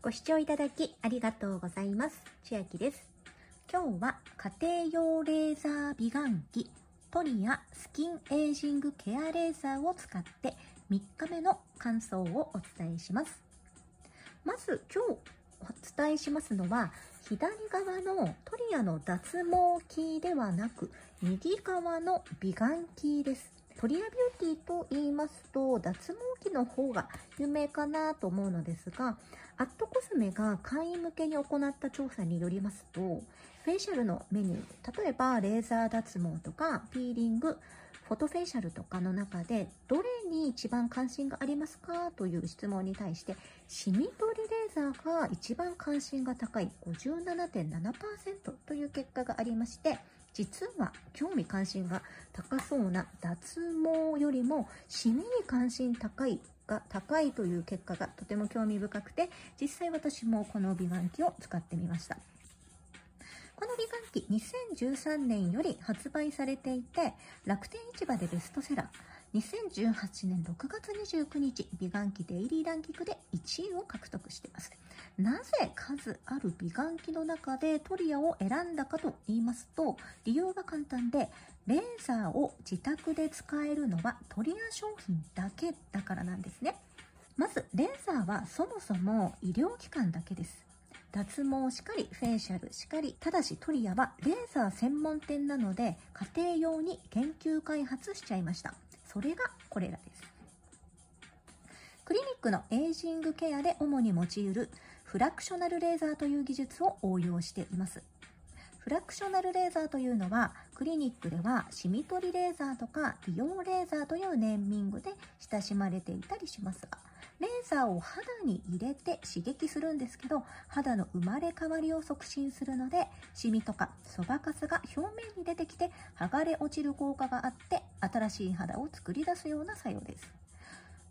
ご視聴いただきありがとうございます。千秋です。今日は家庭用レーザー美顔器トリアスキンエイジングケアレーザーを使って3日目の感想をお伝えします。まず今日お伝えしますのは左側のトリアの脱毛器ではなく右側の美顔器です。トリアビューティーと言いますと脱毛器の方が有名かなと思うのですがアットコスメが会員向けに行った調査によりますとフェイシャルのメニュー例えばレーザー脱毛とかピーリングフォトフェイシャルとかの中でどれに一番関心がありますかという質問に対してシミ取りレーザーが一番関心が高い57.7%という結果がありまして実は興味関心が高そうな脱毛よりもシミに関心高いが高いという結果がとても興味深くて実際私もこの美顔器を使ってみました。この美顔器2013年より発売されていて楽天市場でベストセラー。2018年6月29日美顔器デイリーランキングで1位を獲得しています。なぜ数ある美顔器の中でトリアを選んだかと言いますと理由が簡単でレーザーを自宅で使えるのはトリア商品だけだからなんですね。まずレーザーはそもそも医療機関だけです。脱毛しかりフェイシャルしかりただしトリアはレーザー専門店なので家庭用に研究開発しちゃいました。それがこれらです。クリニックのエイジングケアで主に用いるフラクショナルレーザーという技術を応用しています。フラクショナルレーザーというのはクリニックではシミ取りレーザーとか美容レーザーというネーミングで親しまれていたりしますがレーザーを肌に入れて刺激するんですけど肌の生まれ変わりを促進するのでシミとかそばかすが表面に出てきて剥がれ落ちる効果があって新しい肌を作り出すような作用です。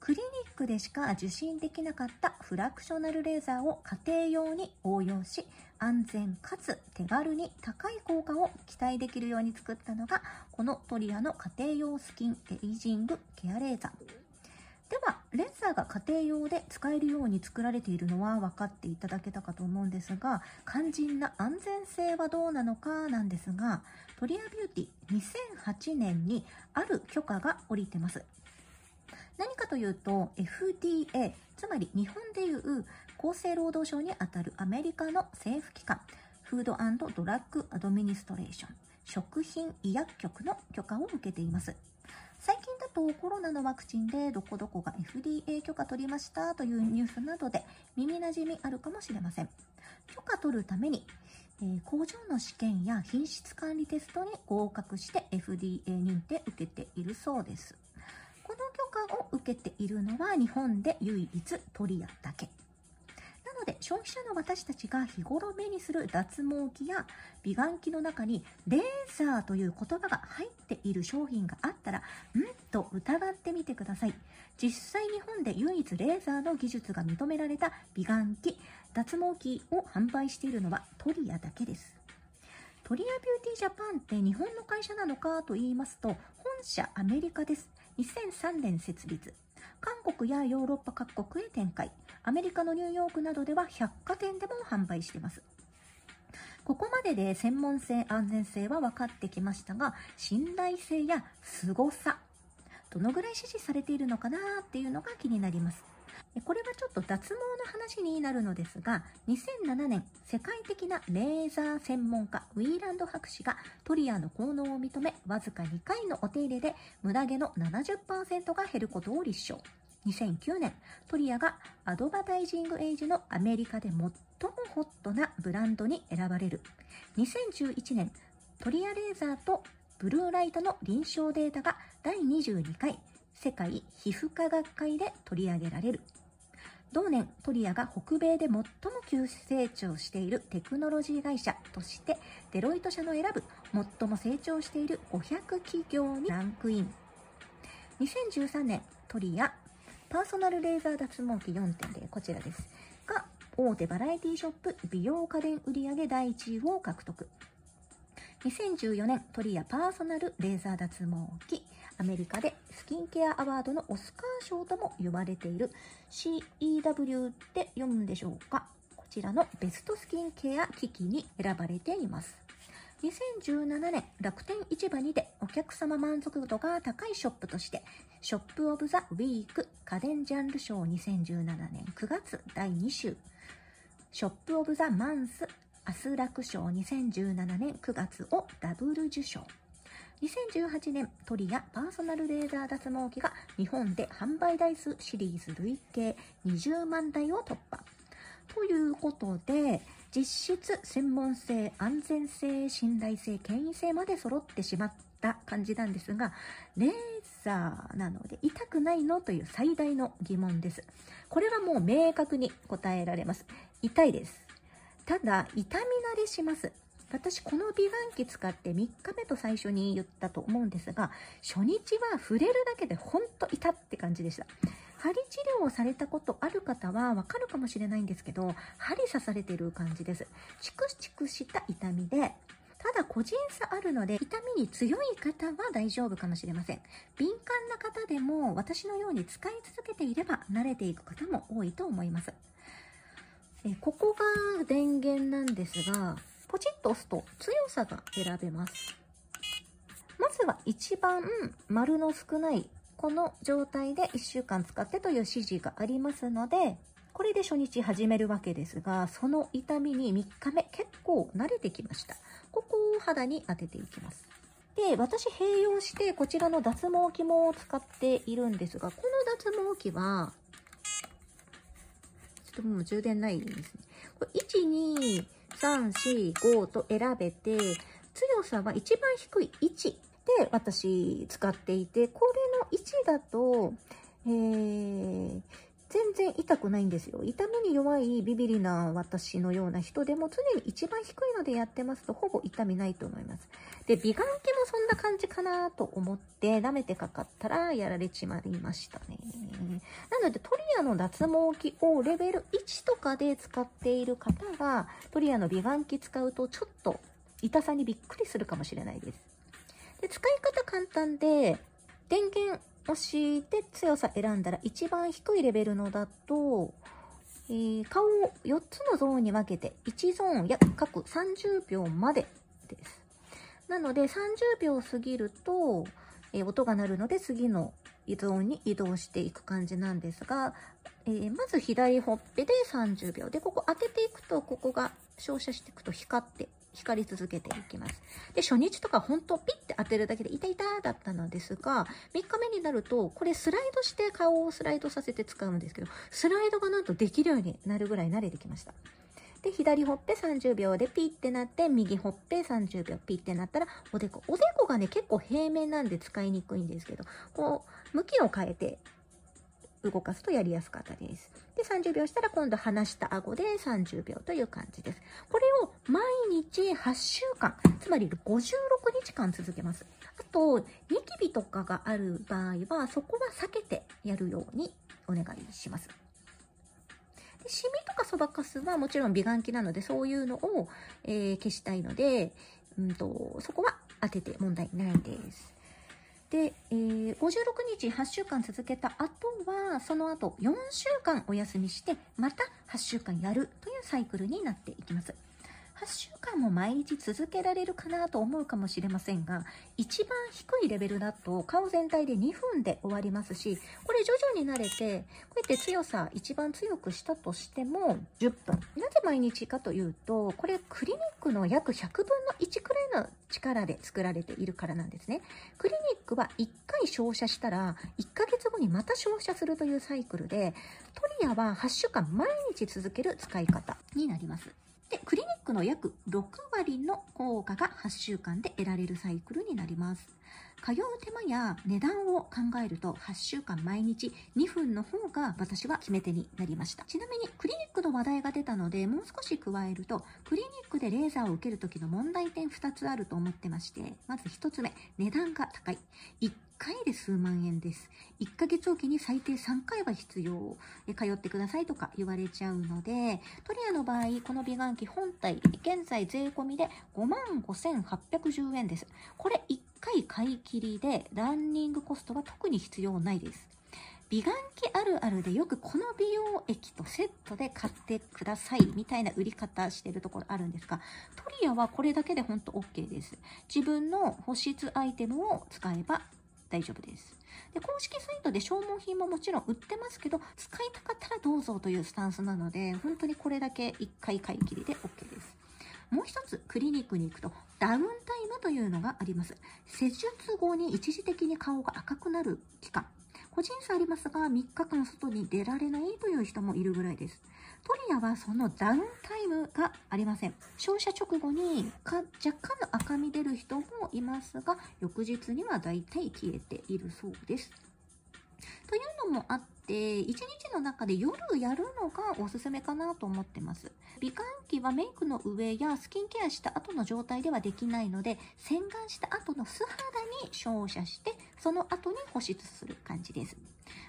クリニックでしか受診できなかったフラクショナルレーザーを家庭用に応用し安全かつ手軽に高い効果を期待できるように作ったのがこのトリアの家庭用スキンエイジングケアレーザー。ではレーザーが家庭用で使えるように作られているのは分かっていただけたかと思うんですが肝心な安全性はどうなのかなんですがトリアビューティー2008年にある許可が下りてます。何かというと FDA つまり日本でいう厚生労働省にあたるアメリカの政府機関フードドラッグアドミニストレーション食品医薬局の許可を受けています。最近だとコロナのワクチンでどこどこが FDA 許可取りましたというニュースなどで耳なじみあるかもしれません。許可取るために、えー、工場の試験や品質管理テストに合格して FDA 認定受けているそうです。この許可を受けているのは日本で唯一トリアだけ。なので消費者の私たちが日頃目にする脱毛器や美顔器の中にレーザーという言葉が入っている商品があったらんと疑ってみてください。実際日本で唯一レーザーの技術が認められた美顔器脱毛器を販売しているのはトリアだけです。トリアビューティージャパンって日本の会社なのかと言いますと本社アメリカです。2003年設立。韓国やヨーロッパ各国へ展開。アメリカのニューヨークなどでは百貨店でも販売しています。ここまでで専門性安全性は分かってきましたが信頼性や凄さどのぐらい支持されているのかなっていうのが気になります。これはちょっと脱毛の話になるのですが2007年世界的なレーザー専門家ウィーランド博士がトリアの効能を認めわずか2回のお手入れで無駄毛の70%が減ることを立証。2009年トリアがアドバタイジングエイジのアメリカで最もホットなブランドに選ばれる。2011年トリアレーザーとブルーライトの臨床データが第22回世界皮膚科学会で取り上げられる。同年トリアが北米で最も急成長しているテクノロジー会社としてデロイト社の選ぶ最も成長している500企業にランクイン。2013年トリアパーソナルレーザー脱毛器4.0こちらです。が大手バラエティショップ美容家電売上第1位を獲得。2014年トリアパーソナルレーザー脱毛器アメリカでスキンケアアワードのオスカー賞とも呼ばれている。CEW って読むんでしょうか？こちらのベストスキンケア機器に選ばれています。2017年楽天市場にてお客様満足度が高いショップとしてショップオブザウィーク家電ジャンル賞2017年9月第2週。ショップオブザマンスアスラク賞2017年9月をダブル受賞。2018年トリアパーソナルレーザー脱毛器が日本で販売台数シリーズ累計20万台を突破。ということで実質専門性安全性信頼性権威性まで揃ってしまった感じなんですがレーザーなので痛くないのという最大の疑問です。これはもう明確に答えられます。痛いです。ただ痛み慣れします私この美顔器使って3日目と最初に言ったと思うんですが初日は触れるだけでほんと痛って感じでした針治療をされたことある方はわかるかもしれないんですけど、針刺されてる感じです。チクチクした痛みで、ただ個人差あるので、痛みに強い方は大丈夫かもしれません。敏感な方でも私のように使い続けていれば慣れていく方も多いと思います。えここが電源なんですが、ポチッと押すと強さが選べます。まずは一番丸の少ないこの状態で1週間使ってという指示がありますので、これで初日始めるわけですが、その痛みに3日目結構慣れてきました。ここを肌に当てていきます。で、私併用してこちらの脱毛器も使っているんですが、この脱毛器は、ょっともう充電ないですね。これ1、2、3、4、5と選べて、強さは一番低い1で私使っていて、これの位置だと、えー、全然痛くないんですよ。痛みに弱いビビリな私のような人でも常に一番低いのでやってますとほぼ痛みないと思います。で、美顔器もそんな感じかなと思って舐めてかかったらやられちまいましたね。なのでトリアの脱毛器をレベル1とかで使っている方がトリアの美顔器使うとちょっと痛さにびっくりするかもしれないです。で使い方簡単で、電源押して強さ選んだら一番低いレベルのだと、えー、顔を4つのゾーンに分けて1ゾーン約各30秒までです。なので30秒過ぎると、えー、音が鳴るので次のゾーンに移動していく感じなんですが、えー、まず左ほっぺで30秒でここ当てていくとここが照射していくと光って光り続けていきます。で、初日とか本当ピッて当てるだけで、いたいただったのですが、3日目になると、これスライドして顔をスライドさせて使うんですけど、スライドがなんとできるようになるぐらい慣れてきました。で、左ほっぺ30秒でピッてなって、右ほっぺ30秒ピッてなったら、おでこ。おでこがね、結構平面なんで使いにくいんですけど、こう、向きを変えて動かすとやりやすかったです。で、30秒したら今度離した顎で30秒という感じです。これを毎日8週間、つまり56日間続けます。あと、ニキビとかがある場合は、そこは避けてやるようにお願いします。でシミとかそばかすはもちろん美顔器なので、そういうのを、えー、消したいので、うんと、そこは当てて問題ないです。で、えー、56日8週間続けた後は、その後4週間お休みして、また8週間やるというサイクルになっていきます。8週間も毎日続けられるかなと思うかもしれませんが、一番低いレベルだと顔全体で2分で終わりますし、これ徐々に慣れて、こうやって強さ一番強くしたとしても10分。なぜ毎日かというと、これクリニックの約100分の1くらいの力で作られているからなんですね。クリニックは1回照射したら、1ヶ月後にまた照射するというサイクルで、トリアは8週間毎日続ける使い方になります。で、クリニックの約6割の効果が8週間で得られるサイクルになります。通う手間や値段を考えると8週間毎日2分の方が私は決め手になりました。ちなみにクリニックの話題が出たのでもう少し加えるとクリニックでレーザーを受ける時の問題点2つあると思ってましてまず1つ目値段が高い。1回で数万円です。1ヶ月おきに最低3回は必要。通ってくださいとか言われちゃうので、トリアの場合、この美顔器本体、現在税込みで55,810円です。これ1回買い切りで、ランニングコストは特に必要ないです。美顔器あるあるでよくこの美容液とセットで買ってくださいみたいな売り方してるところあるんですが、トリアはこれだけで本当 OK です。自分の保湿アイテムを使えば大丈夫です。で公式サイトで消耗品ももちろん売ってますけど、使いたかったらどうぞというスタンスなので、本当にこれだけ1回買い切りで OK です。もう一つ、クリニックに行くと、ダウンタイムというのがあります。施術後に一時的に顔が赤くなる期間。個人差ありますが、3日間外に出られないという人もいるぐらいです。トリアはそのダウンタイムがありません。照射直後に若干の赤み出る人もいますが、翌日には大体消えているそうです。というのもあって、一日の中で夜やるのがおすすめかなと思ってます。美顔器はメイクの上やスキンケアした後の状態ではできないので、洗顔した後の素肌に照射して、その後に保湿する感じです。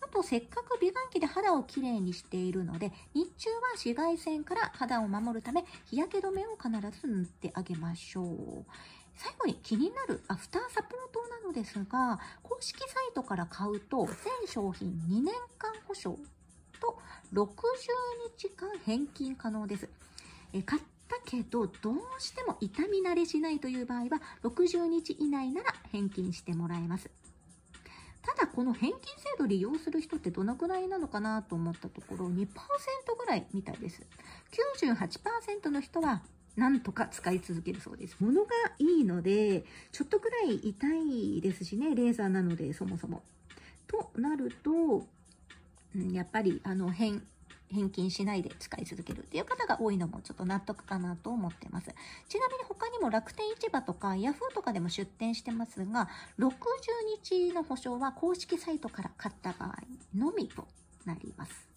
あと、せっかく美顔器で肌をきれいにしているので、日中は紫外線から肌を守るため、日焼け止めを必ず塗ってあげましょう。最後に気になるアフターサポートなのですが、公式サイトから買うと、全商品2年間保証と60日間返金可能です。え買ったけど、どうしても痛み慣れしないという場合は、60日以内なら返金してもらえます。ただこの返金制度利用する人ってどのくらいなのかなと思ったところ2%ぐらいみたいです。98%の人はなんとか使い続けるそうです。物がいいので、ちょっとくらい痛いですしね、レーザーなので、そもそも。となると、やっぱり、あの、返、返金しないで使い続けるっていう方が多いのもちょっと納得かなと思ってます。ちなみに他にも楽天市場とか Yahoo とかでも出店してますが、60日の保証は公式サイトから買った場合のみとなります。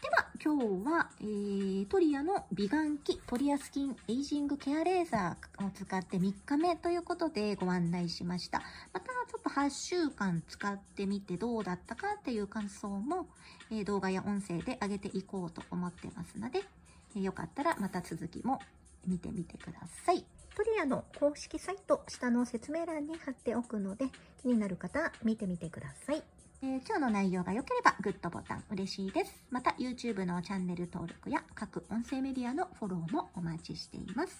では、今日は、えー、トリアの美顔器トリアスキンエイジングケアレーザーを使って3日目ということでご案内しました。また、ちょっと8週間使ってみてどうだったかっていう感想も、えー、動画や音声で上げていこうと思ってますので、えー、よかったらまた続きも見てみてください。トリアの公式サイト、下の説明欄に貼っておくので、気になる方、見てみてください。えー、今日の内容が良ければグッドボタン嬉しいです。また YouTube のチャンネル登録や各音声メディアのフォローもお待ちしています。